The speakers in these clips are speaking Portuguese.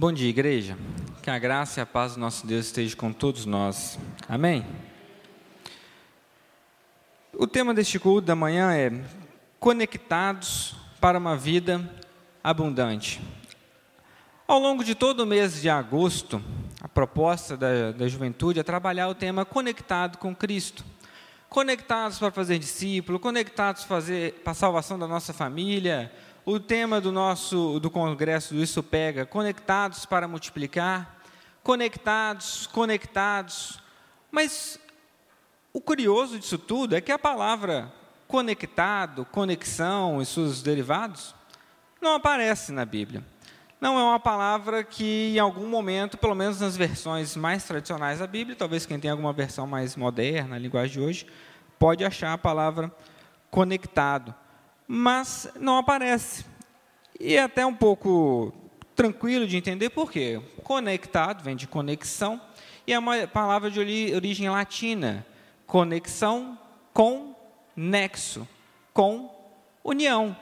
Bom dia, igreja. Que a graça e a paz do nosso Deus esteja com todos nós. Amém? O tema deste culto da manhã é Conectados para uma Vida Abundante. Ao longo de todo o mês de agosto, a proposta da, da juventude é trabalhar o tema Conectado com Cristo. Conectados para fazer discípulo, conectados para, a salvação da nossa família, o tema do nosso do congresso do Isso Pega, conectados para multiplicar, conectados, conectados. Mas o curioso disso tudo é que a palavra conectado, conexão e seus derivados não aparece na Bíblia. Não é uma palavra que em algum momento, pelo menos nas versões mais tradicionais da Bíblia, talvez quem tem alguma versão mais moderna, a linguagem de hoje, pode achar a palavra conectado mas não aparece. E é até um pouco tranquilo de entender por quê. Conectado vem de conexão e é uma palavra de origem latina. Conexão com nexo, com união.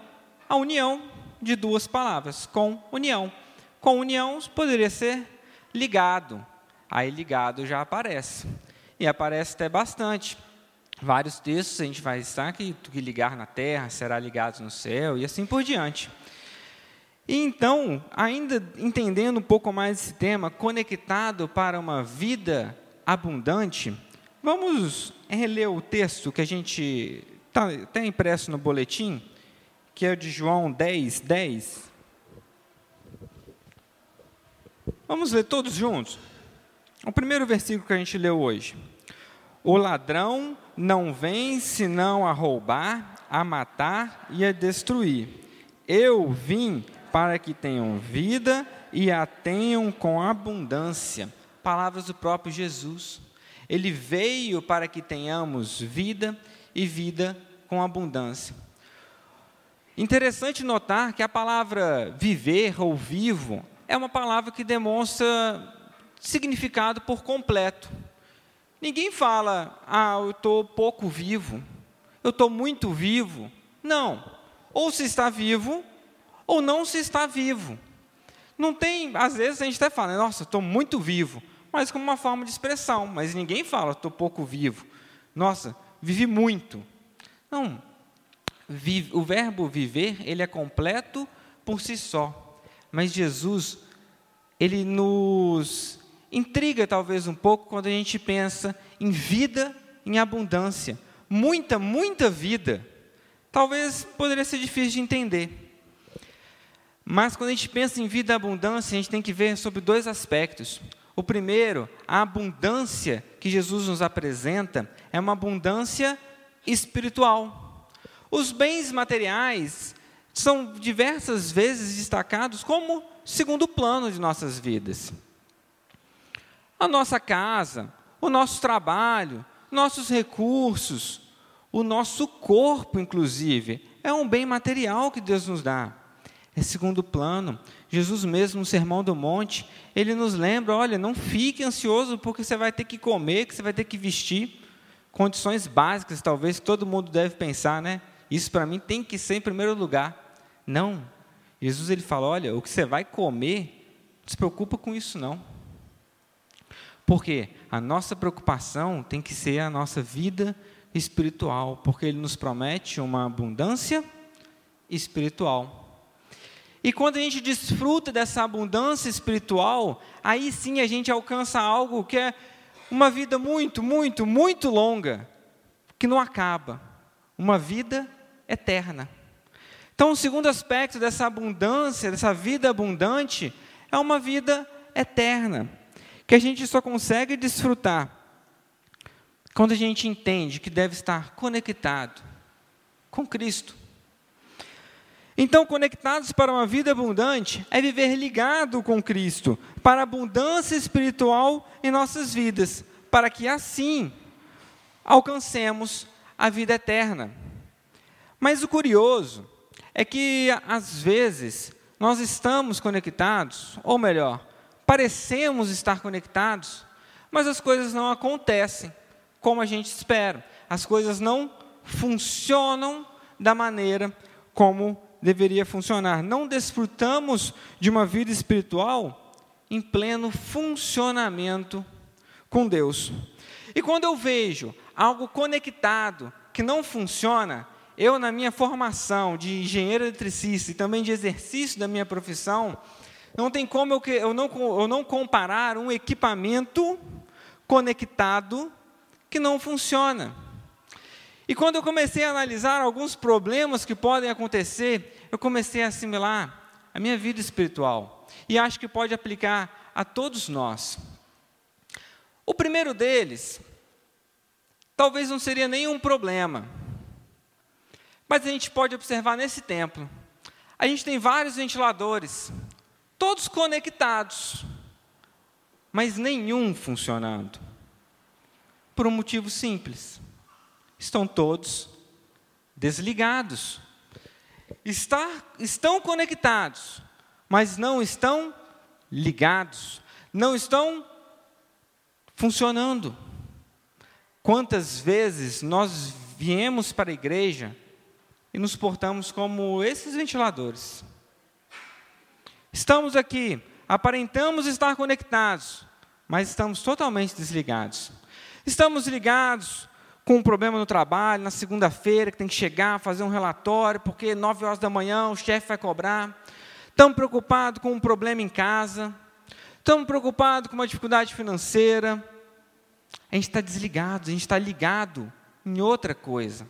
A união de duas palavras, com união. Com união poderia ser ligado. Aí ligado já aparece. E aparece até bastante vários textos, a gente vai estar que o que ligar na terra será ligado no céu e assim por diante. E então, ainda entendendo um pouco mais esse tema, conectado para uma vida abundante, vamos reler o texto que a gente está até impresso no boletim, que é de João 10, 10. Vamos ler todos juntos? O primeiro versículo que a gente leu hoje. O ladrão não vem senão a roubar, a matar e a destruir. Eu vim para que tenham vida e a tenham com abundância. Palavras do próprio Jesus. Ele veio para que tenhamos vida e vida com abundância. Interessante notar que a palavra viver ou vivo é uma palavra que demonstra significado por completo. Ninguém fala, ah, eu estou pouco vivo, eu estou muito vivo. Não. Ou se está vivo, ou não se está vivo. Não tem, às vezes a gente até fala, nossa, estou muito vivo, mas como uma forma de expressão, mas ninguém fala, estou pouco vivo. Nossa, vivi muito. Não. Vive, o verbo viver, ele é completo por si só. Mas Jesus, ele nos intriga talvez um pouco quando a gente pensa em vida em abundância. Muita, muita vida. Talvez poderia ser difícil de entender. Mas quando a gente pensa em vida e abundância, a gente tem que ver sobre dois aspectos. O primeiro, a abundância que Jesus nos apresenta é uma abundância espiritual. Os bens materiais são diversas vezes destacados como segundo plano de nossas vidas. A nossa casa, o nosso trabalho, nossos recursos, o nosso corpo, inclusive, é um bem material que Deus nos dá. É segundo plano. Jesus mesmo no Sermão do Monte, ele nos lembra, olha, não fique ansioso porque você vai ter que comer, que você vai ter que vestir. Condições básicas, talvez, todo mundo deve pensar, né? Isso para mim tem que ser em primeiro lugar. Não. Jesus ele fala, olha, o que você vai comer, não se preocupa com isso não. Porque a nossa preocupação tem que ser a nossa vida espiritual, porque Ele nos promete uma abundância espiritual. E quando a gente desfruta dessa abundância espiritual, aí sim a gente alcança algo que é uma vida muito, muito, muito longa, que não acaba. Uma vida eterna. Então, o segundo aspecto dessa abundância, dessa vida abundante, é uma vida eterna que a gente só consegue desfrutar quando a gente entende que deve estar conectado com Cristo. Então, conectados para uma vida abundante é viver ligado com Cristo, para a abundância espiritual em nossas vidas, para que assim alcancemos a vida eterna. Mas o curioso é que, às vezes, nós estamos conectados, ou melhor, parecemos estar conectados, mas as coisas não acontecem como a gente espera. As coisas não funcionam da maneira como deveria funcionar. Não desfrutamos de uma vida espiritual em pleno funcionamento com Deus. E quando eu vejo algo conectado que não funciona, eu, na minha formação de engenheiro eletricista e também de exercício da minha profissão, não tem como eu, eu, não, eu não comparar um equipamento conectado que não funciona. E quando eu comecei a analisar alguns problemas que podem acontecer, eu comecei a assimilar a minha vida espiritual. E acho que pode aplicar a todos nós. O primeiro deles, talvez não seria nenhum problema, mas a gente pode observar nesse templo. A gente tem vários ventiladores, todos conectados, mas nenhum funcionando. Por um motivo simples: estão todos desligados. Está, estão conectados, mas não estão ligados, não estão funcionando. Quantas vezes nós viemos para a igreja e nos portamos como esses ventiladores? Estamos aqui, aparentamos estar conectados, mas estamos totalmente desligados. Estamos ligados com um problema no trabalho, na segunda-feira, que tem que chegar, fazer um relatório, porque nove horas da manhã o chefe vai cobrar. Estamos preocupados com um problema em casa. Estamos preocupados com uma dificuldade financeira. A gente está desligado, a gente está ligado em outra coisa.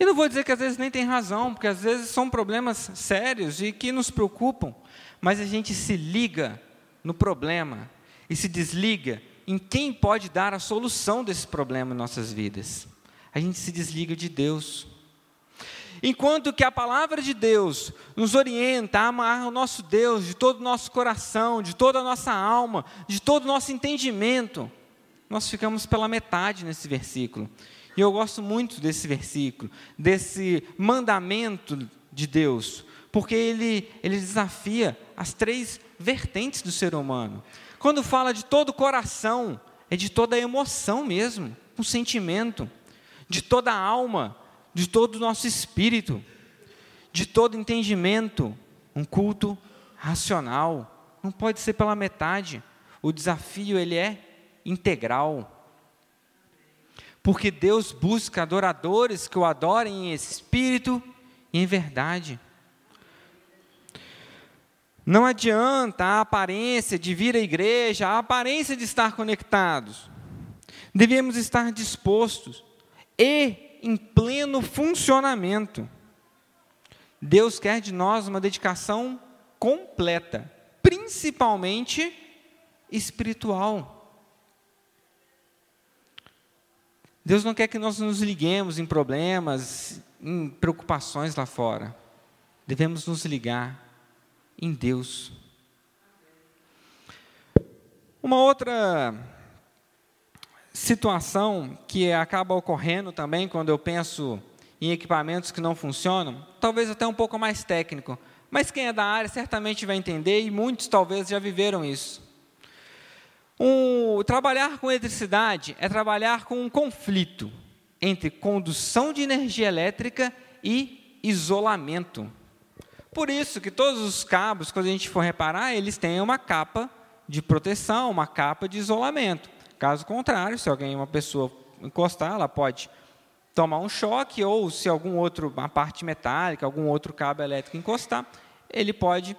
E não vou dizer que às vezes nem tem razão, porque às vezes são problemas sérios e que nos preocupam, mas a gente se liga no problema e se desliga em quem pode dar a solução desse problema em nossas vidas. A gente se desliga de Deus. Enquanto que a palavra de Deus nos orienta a amar o nosso Deus de todo o nosso coração, de toda a nossa alma, de todo o nosso entendimento, nós ficamos pela metade nesse versículo. E eu gosto muito desse versículo, desse mandamento de Deus, porque ele, ele desafia as três vertentes do ser humano. Quando fala de todo o coração, é de toda a emoção mesmo, um sentimento, de toda a alma, de todo o nosso espírito, de todo entendimento, um culto racional. Não pode ser pela metade. O desafio ele é integral. Porque Deus busca adoradores que o adorem em espírito e em verdade. Não adianta a aparência de vir à igreja, a aparência de estar conectados. Devemos estar dispostos e em pleno funcionamento. Deus quer de nós uma dedicação completa, principalmente espiritual. Deus não quer que nós nos liguemos em problemas, em preocupações lá fora. Devemos nos ligar em Deus. Uma outra situação que acaba ocorrendo também quando eu penso em equipamentos que não funcionam, talvez até um pouco mais técnico, mas quem é da área certamente vai entender e muitos talvez já viveram isso. Um, trabalhar com eletricidade é trabalhar com um conflito entre condução de energia elétrica e isolamento. Por isso que todos os cabos, quando a gente for reparar, eles têm uma capa de proteção, uma capa de isolamento. Caso contrário, se alguém, uma pessoa encostar, ela pode tomar um choque ou se algum outro, uma parte metálica, algum outro cabo elétrico encostar, ele pode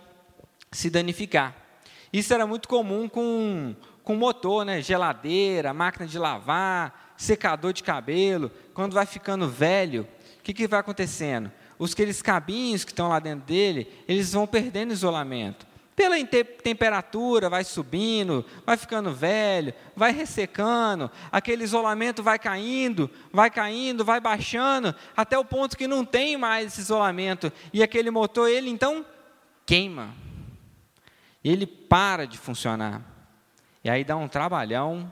se danificar. Isso era muito comum com, com motor, né? geladeira, máquina de lavar, secador de cabelo. Quando vai ficando velho, o que, que vai acontecendo? os aqueles cabinhos que estão lá dentro dele, eles vão perdendo isolamento. Pela temperatura, vai subindo, vai ficando velho, vai ressecando, aquele isolamento vai caindo, vai caindo, vai baixando, até o ponto que não tem mais esse isolamento. E aquele motor, ele então queima. Ele para de funcionar. E aí dá um trabalhão,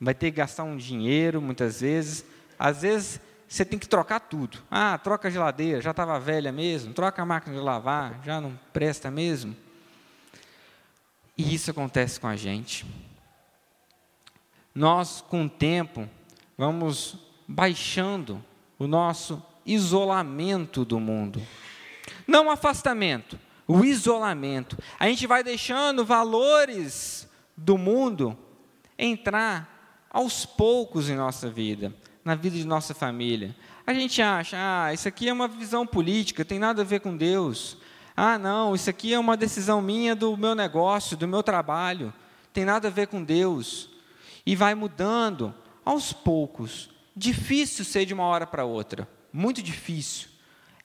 vai ter que gastar um dinheiro muitas vezes. Às vezes você tem que trocar tudo. Ah, troca a geladeira, já estava velha mesmo, troca a máquina de lavar, já não presta mesmo. E isso acontece com a gente. Nós, com o tempo, vamos baixando o nosso isolamento do mundo. Não afastamento, o isolamento. A gente vai deixando valores do mundo entrar aos poucos em nossa vida, na vida de nossa família. A gente acha, ah, isso aqui é uma visão política, tem nada a ver com Deus. Ah, não, isso aqui é uma decisão minha do meu negócio, do meu trabalho, tem nada a ver com Deus. E vai mudando aos poucos. Difícil ser de uma hora para outra, muito difícil.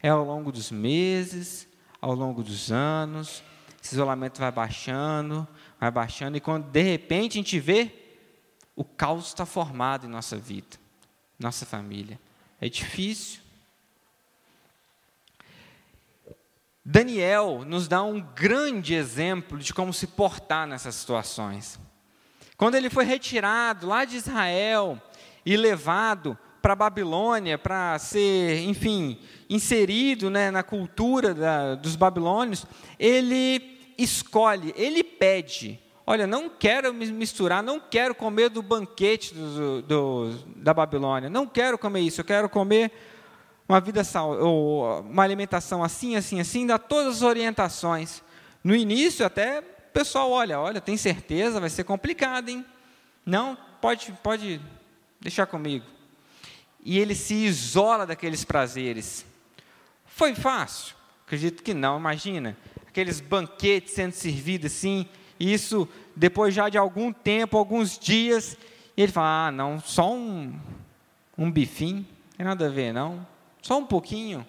É ao longo dos meses, ao longo dos anos, esse isolamento vai baixando, vai baixando, e quando de repente a gente vê, o caos está formado em nossa vida, nossa família. É difícil. Daniel nos dá um grande exemplo de como se portar nessas situações. Quando ele foi retirado lá de Israel e levado para a Babilônia para ser, enfim, inserido né, na cultura da, dos babilônios, ele escolhe, ele pede: olha, não quero me misturar, não quero comer do banquete do, do, da Babilônia, não quero comer isso, eu quero comer uma vida ou uma alimentação assim, assim, assim, dá todas as orientações. No início até o pessoal olha, olha, tem certeza, vai ser complicado, hein? Não, pode, pode deixar comigo e ele se isola daqueles prazeres. Foi fácil? Acredito que não, imagina. Aqueles banquetes sendo servidos assim, e isso depois já de algum tempo, alguns dias, e ele fala: ah, não, só um, um bifinho, não tem nada a ver, não. Só um pouquinho.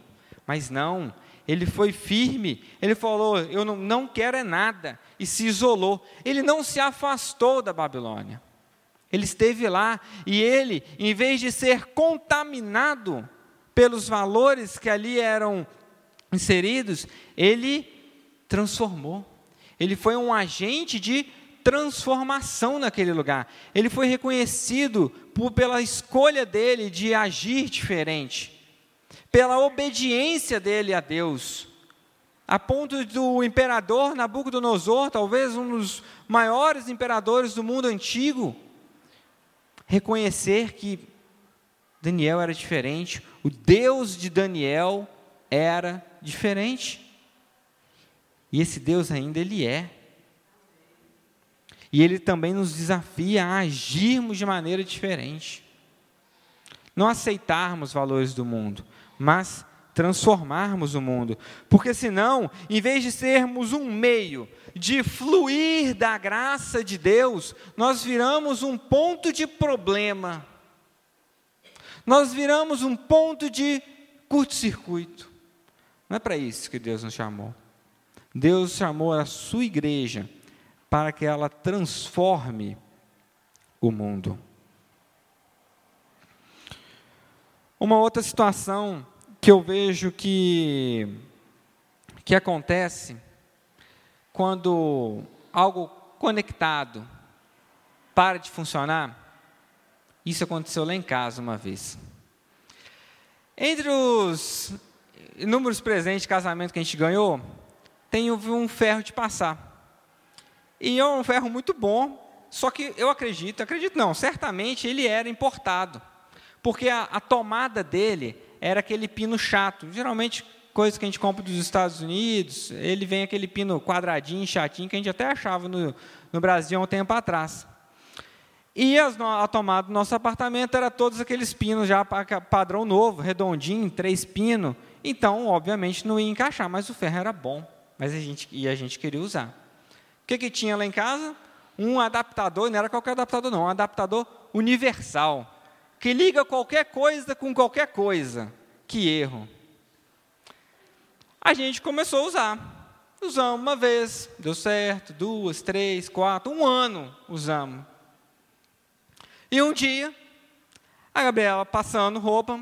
Mas não, ele foi firme, ele falou: eu não, não quero é nada, e se isolou. Ele não se afastou da Babilônia. Ele esteve lá e ele, em vez de ser contaminado pelos valores que ali eram inseridos, ele transformou. Ele foi um agente de transformação naquele lugar. Ele foi reconhecido por, pela escolha dele de agir diferente, pela obediência dele a Deus. A ponto do imperador Nabucodonosor, talvez um dos maiores imperadores do mundo antigo, reconhecer que Daniel era diferente, o Deus de Daniel era diferente. E esse Deus ainda ele é. E ele também nos desafia a agirmos de maneira diferente. Não aceitarmos valores do mundo, mas transformarmos o mundo. Porque senão, em vez de sermos um meio de fluir da graça de Deus, nós viramos um ponto de problema. Nós viramos um ponto de curto-circuito. Não é para isso que Deus nos chamou. Deus chamou a sua igreja para que ela transforme o mundo. Uma outra situação que eu vejo que, que acontece quando algo conectado para de funcionar, isso aconteceu lá em casa uma vez. Entre os inúmeros presentes de casamento que a gente ganhou, tem um ferro de passar. E é um ferro muito bom, só que eu acredito, acredito não, certamente ele era importado. Porque a, a tomada dele era aquele pino chato. Geralmente, coisa que a gente compra dos Estados Unidos, ele vem aquele pino quadradinho, chatinho, que a gente até achava no, no Brasil há um tempo atrás. E as, a tomada do nosso apartamento era todos aqueles pinos já padrão novo, redondinho, três pinos. Então, obviamente, não ia encaixar, mas o ferro era bom. Mas a gente, e a gente queria usar. O que, que tinha lá em casa? Um adaptador, não era qualquer adaptador, não, um adaptador universal que liga qualquer coisa com qualquer coisa. Que erro. A gente começou a usar. Usamos uma vez, deu certo, duas, três, quatro, um ano usamos. E um dia, a Gabriela passando roupa,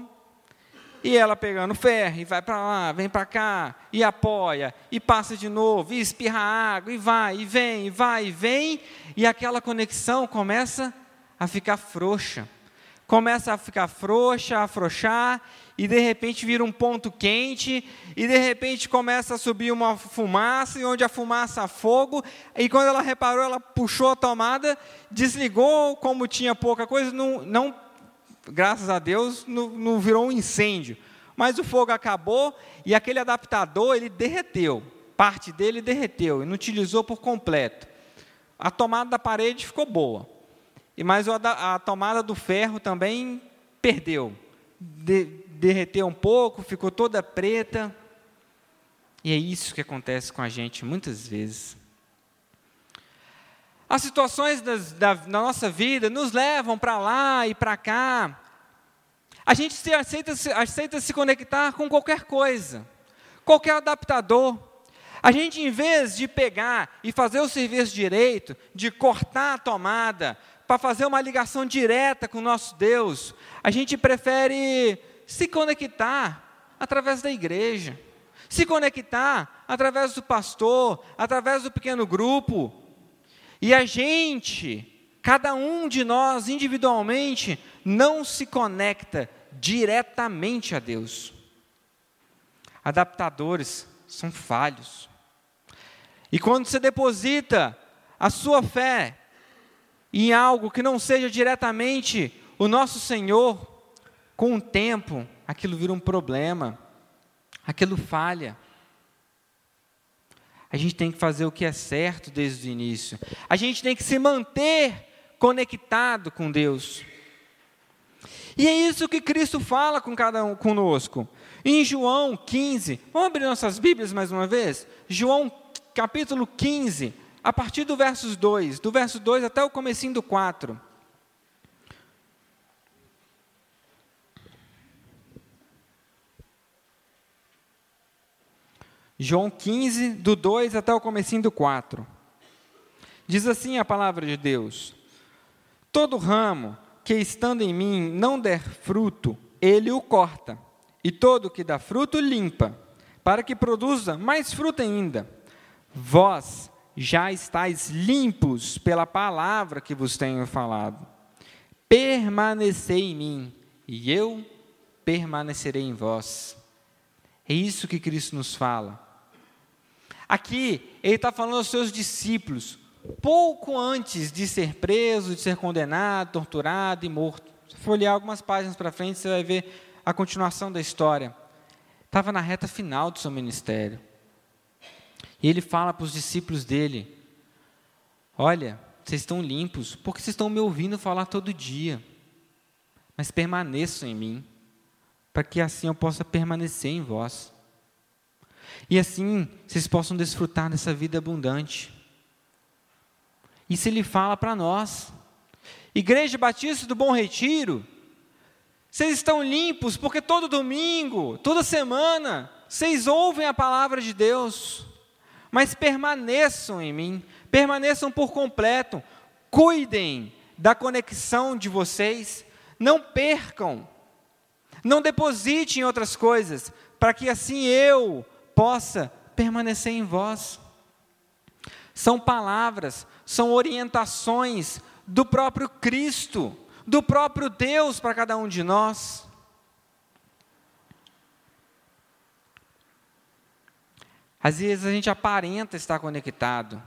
e ela pegando ferro, e vai para lá, vem para cá, e apoia, e passa de novo, e espirra água, e vai, e vem, e vai, e vem, e aquela conexão começa a ficar frouxa. Começa a ficar frouxa, a afrouxar, e de repente vira um ponto quente, e de repente começa a subir uma fumaça, e onde a fumaça a fogo, e quando ela reparou, ela puxou a tomada, desligou, como tinha pouca coisa, não, não graças a Deus, não, não virou um incêndio. Mas o fogo acabou e aquele adaptador ele derreteu. parte dele derreteu, inutilizou por completo. A tomada da parede ficou boa, e mas a, tomada do ferro também perdeu, de, derreteu um pouco, ficou toda preta. E é isso que acontece com a gente muitas vezes. As situações da, da nossa vida nos levam para lá e para cá. A gente se aceita, aceita se conectar com qualquer coisa, qualquer adaptador. A gente, em vez de pegar e fazer o serviço direito, de cortar a tomada, para fazer uma ligação direta com o nosso Deus, a gente prefere se conectar através da igreja, se conectar através do pastor, através do pequeno grupo. E a gente, cada um de nós individualmente, não se conecta diretamente a Deus. Adaptadores são falhos. E quando você deposita a sua fé em algo que não seja diretamente o nosso Senhor, com o tempo, aquilo vira um problema, aquilo falha. A gente tem que fazer o que é certo desde o início. A gente tem que se manter conectado com Deus. E é isso que Cristo fala com cada um conosco. Em João 15, vamos abrir nossas Bíblias mais uma vez? João capítulo 15, a partir do verso 2, do verso 2 até o comecinho do 4. João 15, do 2 até o comecinho do 4. Diz assim a palavra de Deus: Todo ramo que estando em mim não der fruto, ele o corta, e todo que dá fruto limpa, para que produza mais fruto ainda. Vós já estáis limpos pela palavra que vos tenho falado. Permanecei em mim, e eu permanecerei em vós. É isso que Cristo nos fala. Aqui, ele está falando aos seus discípulos, pouco antes de ser preso, de ser condenado, torturado e morto. Se for olhar algumas páginas para frente, você vai ver a continuação da história. Estava na reta final do seu ministério. E ele fala para os discípulos dele: Olha, vocês estão limpos, porque vocês estão me ouvindo falar todo dia. Mas permaneçam em mim, para que assim eu possa permanecer em vós. E assim vocês possam desfrutar dessa vida abundante. Isso ele fala para nós. Igreja Batista do Bom Retiro, vocês estão limpos porque todo domingo, toda semana, vocês ouvem a palavra de Deus mas permaneçam em mim, permaneçam por completo, cuidem da conexão de vocês, não percam, não depositem em outras coisas, para que assim eu possa permanecer em vós. São palavras, são orientações do próprio Cristo, do próprio Deus para cada um de nós. Às vezes a gente aparenta estar conectado,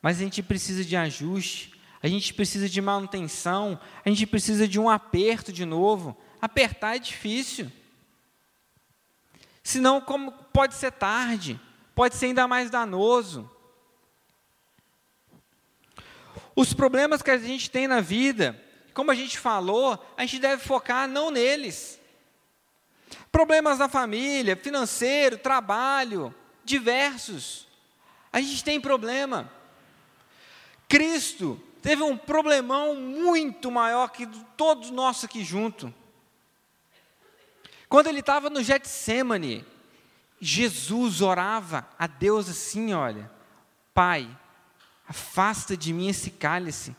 mas a gente precisa de ajuste, a gente precisa de manutenção, a gente precisa de um aperto de novo. Apertar é difícil. Senão, como pode ser tarde, pode ser ainda mais danoso. Os problemas que a gente tem na vida, como a gente falou, a gente deve focar não neles. Problemas na família, financeiro, trabalho, diversos. A gente tem problema. Cristo teve um problemão muito maior que todos nós aqui junto. Quando ele estava no Getsemane, Jesus orava a Deus assim, olha, Pai, afasta de mim esse cálice.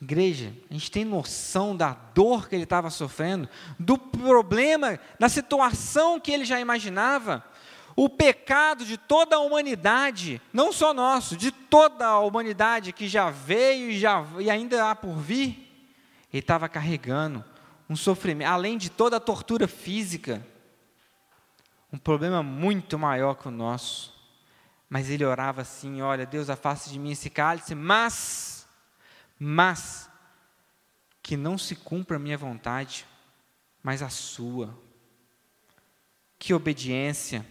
Igreja, a gente tem noção da dor que ele estava sofrendo, do problema, da situação que ele já imaginava o pecado de toda a humanidade, não só nosso, de toda a humanidade que já veio e, já, e ainda há por vir, ele estava carregando um sofrimento, além de toda a tortura física, um problema muito maior que o nosso. Mas ele orava assim: Olha, Deus, afaste de mim esse cálice, mas, mas, que não se cumpra a minha vontade, mas a sua. Que obediência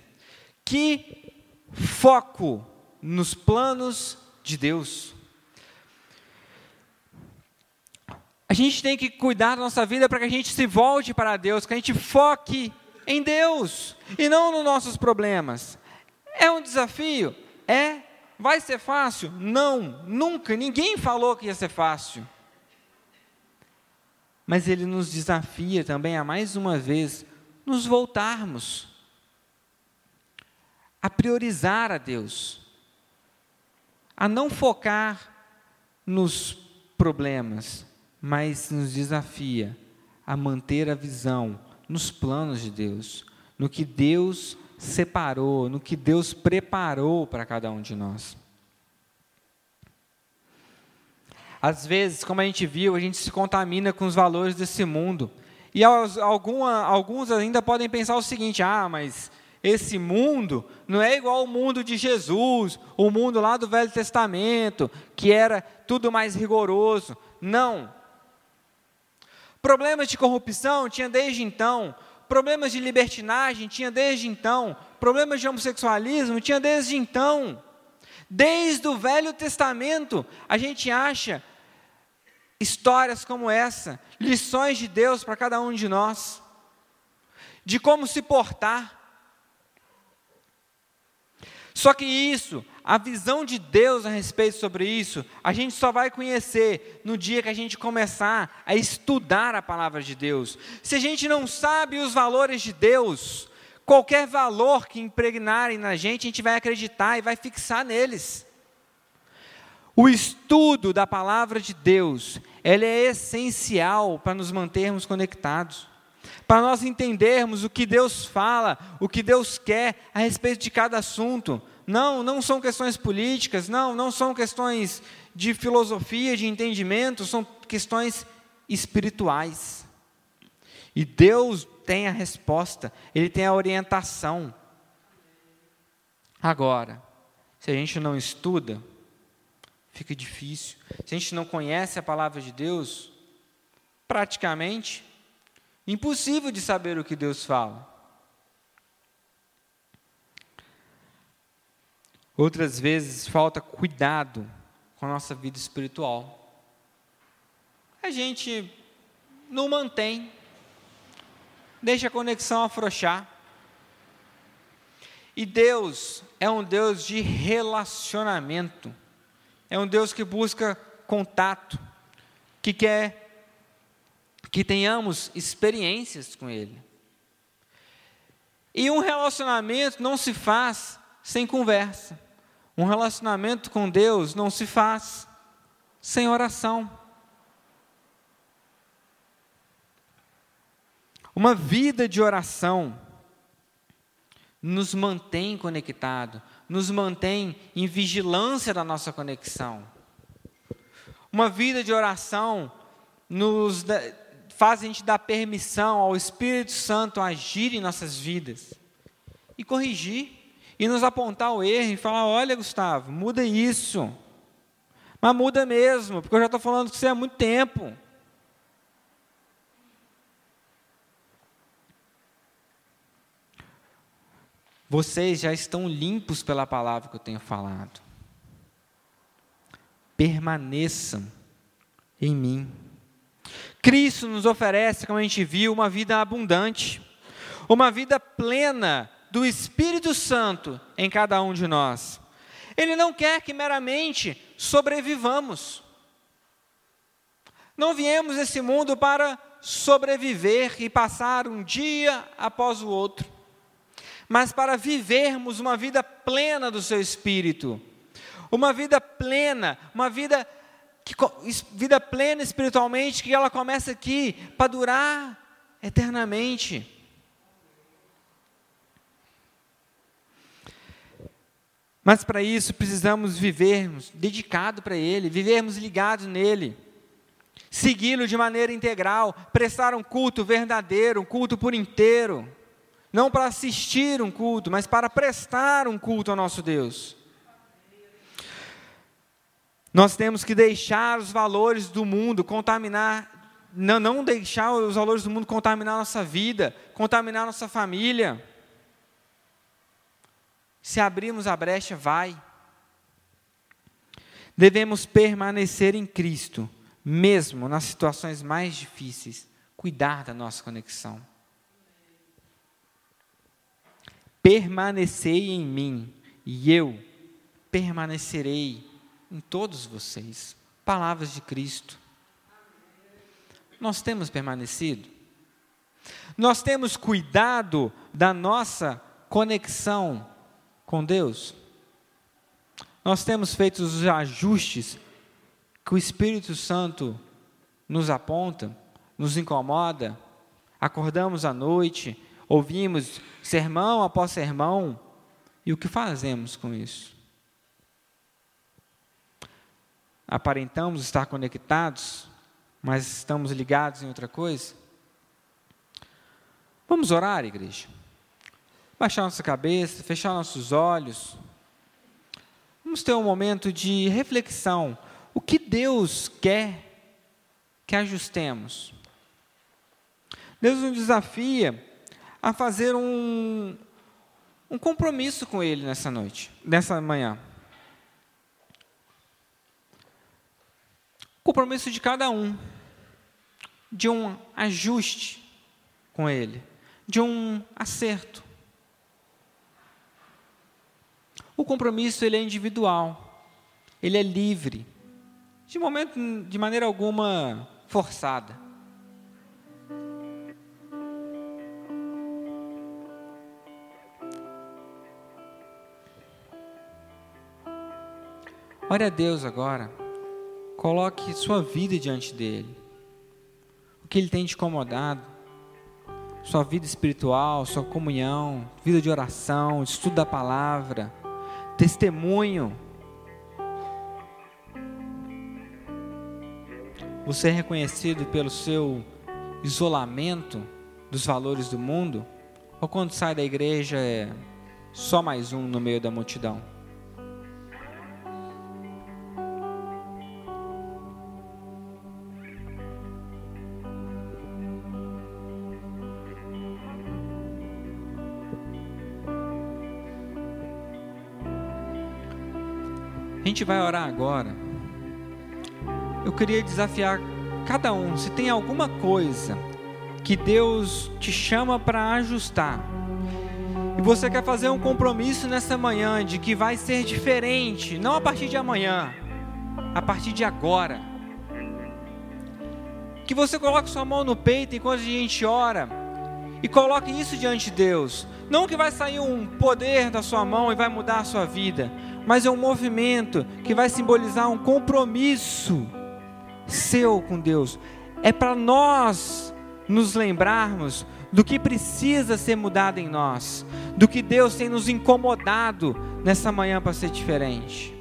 que foco nos planos de Deus. A gente tem que cuidar da nossa vida para que a gente se volte para Deus, que a gente foque em Deus e não nos nossos problemas. É um desafio? É. Vai ser fácil? Não, nunca. Ninguém falou que ia ser fácil. Mas ele nos desafia também a mais uma vez nos voltarmos a priorizar a Deus, a não focar nos problemas, mas nos desafia a manter a visão nos planos de Deus, no que Deus separou, no que Deus preparou para cada um de nós. Às vezes, como a gente viu, a gente se contamina com os valores desse mundo. E alguma, alguns ainda podem pensar o seguinte: ah, mas esse mundo não é igual ao mundo de Jesus, o mundo lá do Velho Testamento, que era tudo mais rigoroso. Não. Problemas de corrupção tinha desde então, problemas de libertinagem tinha desde então, problemas de homossexualismo tinha desde então. Desde o Velho Testamento, a gente acha histórias como essa, lições de Deus para cada um de nós, de como se portar. Só que isso, a visão de Deus a respeito sobre isso, a gente só vai conhecer no dia que a gente começar a estudar a palavra de Deus. Se a gente não sabe os valores de Deus, qualquer valor que impregnarem na gente, a gente vai acreditar e vai fixar neles. O estudo da palavra de Deus, ele é essencial para nos mantermos conectados para nós entendermos o que Deus fala, o que Deus quer a respeito de cada assunto. Não, não são questões políticas, não, não são questões de filosofia, de entendimento, são questões espirituais. E Deus tem a resposta, Ele tem a orientação. Agora, se a gente não estuda, fica difícil. Se a gente não conhece a palavra de Deus, praticamente Impossível de saber o que Deus fala. Outras vezes falta cuidado com a nossa vida espiritual. A gente não mantém, deixa a conexão afrouxar. E Deus é um Deus de relacionamento, é um Deus que busca contato, que quer que tenhamos experiências com Ele. E um relacionamento não se faz sem conversa. Um relacionamento com Deus não se faz sem oração. Uma vida de oração nos mantém conectado, nos mantém em vigilância da nossa conexão. Uma vida de oração nos faz a gente dar permissão ao Espírito Santo agir em nossas vidas e corrigir e nos apontar o erro e falar: olha, Gustavo, muda isso. Mas muda mesmo, porque eu já estou falando com você há muito tempo. Vocês já estão limpos pela palavra que eu tenho falado. Permaneçam em mim. Cristo nos oferece, como a gente viu, uma vida abundante, uma vida plena do Espírito Santo em cada um de nós. Ele não quer que meramente sobrevivamos. Não viemos nesse mundo para sobreviver e passar um dia após o outro, mas para vivermos uma vida plena do seu espírito, uma vida plena, uma vida que vida plena espiritualmente, que ela começa aqui para durar eternamente. Mas para isso precisamos vivermos dedicado para Ele, vivermos ligados nele, segui-lo de maneira integral, prestar um culto verdadeiro, um culto por inteiro, não para assistir um culto, mas para prestar um culto ao nosso Deus. Nós temos que deixar os valores do mundo contaminar, não, não deixar os valores do mundo contaminar nossa vida, contaminar nossa família. Se abrirmos a brecha, vai. Devemos permanecer em Cristo, mesmo nas situações mais difíceis, cuidar da nossa conexão. Permanecei em mim, e eu permanecerei em todos vocês. Palavras de Cristo. Nós temos permanecido? Nós temos cuidado da nossa conexão com Deus? Nós temos feito os ajustes que o Espírito Santo nos aponta, nos incomoda? Acordamos à noite, ouvimos sermão após sermão, e o que fazemos com isso? Aparentamos estar conectados, mas estamos ligados em outra coisa? Vamos orar, igreja? Baixar nossa cabeça, fechar nossos olhos. Vamos ter um momento de reflexão. O que Deus quer que ajustemos? Deus nos desafia a fazer um, um compromisso com Ele nessa noite, nessa manhã. Compromisso de cada um, de um ajuste com Ele, de um acerto. O compromisso ele é individual, ele é livre, de momento, de maneira alguma forçada. Ore a Deus agora. Coloque sua vida diante dele. O que ele tem te incomodado. Sua vida espiritual, sua comunhão, vida de oração, estudo da palavra, testemunho. Você é reconhecido pelo seu isolamento dos valores do mundo? Ou quando sai da igreja é só mais um no meio da multidão? Gente vai orar agora. Eu queria desafiar cada um, se tem alguma coisa que Deus te chama para ajustar, e você quer fazer um compromisso nessa manhã de que vai ser diferente, não a partir de amanhã, a partir de agora. Que você coloque sua mão no peito enquanto a gente ora e coloque isso diante de Deus. Não que vai sair um poder da sua mão e vai mudar a sua vida, mas é um movimento que vai simbolizar um compromisso seu com Deus. É para nós nos lembrarmos do que precisa ser mudado em nós, do que Deus tem nos incomodado nessa manhã para ser diferente.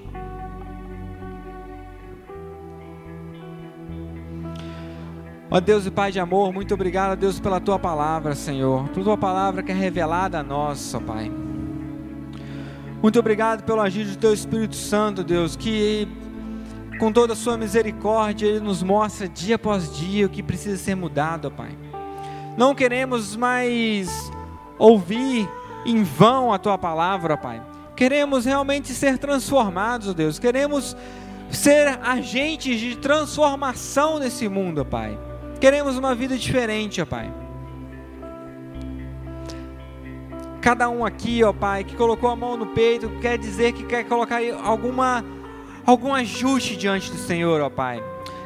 Ó Deus e Pai de amor, muito obrigado, Deus, pela tua palavra, Senhor, pela tua palavra que é revelada a nós, ó Pai. Muito obrigado pelo agir do Teu Espírito Santo, Deus, que com toda a Sua misericórdia Ele nos mostra dia após dia o que precisa ser mudado, Pai. Não queremos mais ouvir em vão a Tua palavra, Pai. Queremos realmente ser transformados, Deus. Queremos ser agentes de transformação nesse mundo, Pai. Queremos uma vida diferente, Pai. Cada um aqui, ó Pai, que colocou a mão no peito, quer dizer que quer colocar alguma, algum ajuste diante do Senhor, ó Pai.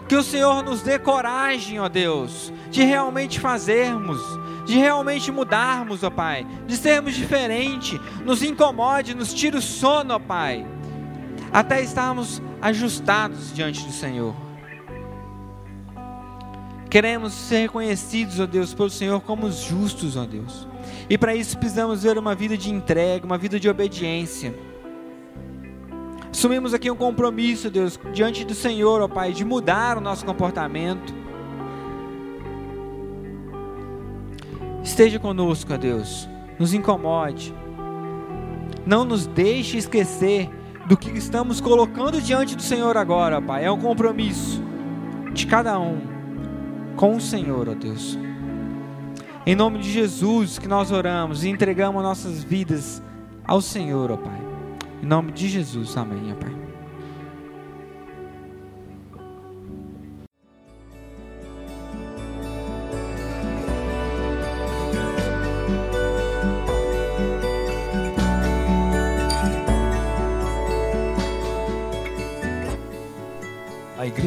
Que o Senhor nos dê coragem, ó Deus, de realmente fazermos, de realmente mudarmos, ó Pai, de sermos diferentes, nos incomode, nos tire o sono, ó Pai, até estarmos ajustados diante do Senhor. Queremos ser reconhecidos, ó Deus, pelo Senhor como justos, ó Deus. E para isso precisamos ver uma vida de entrega, uma vida de obediência. Assumimos aqui um compromisso, Deus, diante do Senhor, ó Pai, de mudar o nosso comportamento. Esteja conosco, ó Deus, nos incomode. Não nos deixe esquecer do que estamos colocando diante do Senhor agora, ó Pai. É um compromisso de cada um com o Senhor, ó Deus. Em nome de Jesus que nós oramos e entregamos nossas vidas ao Senhor, ó Pai. Em nome de Jesus, amém, ó Pai.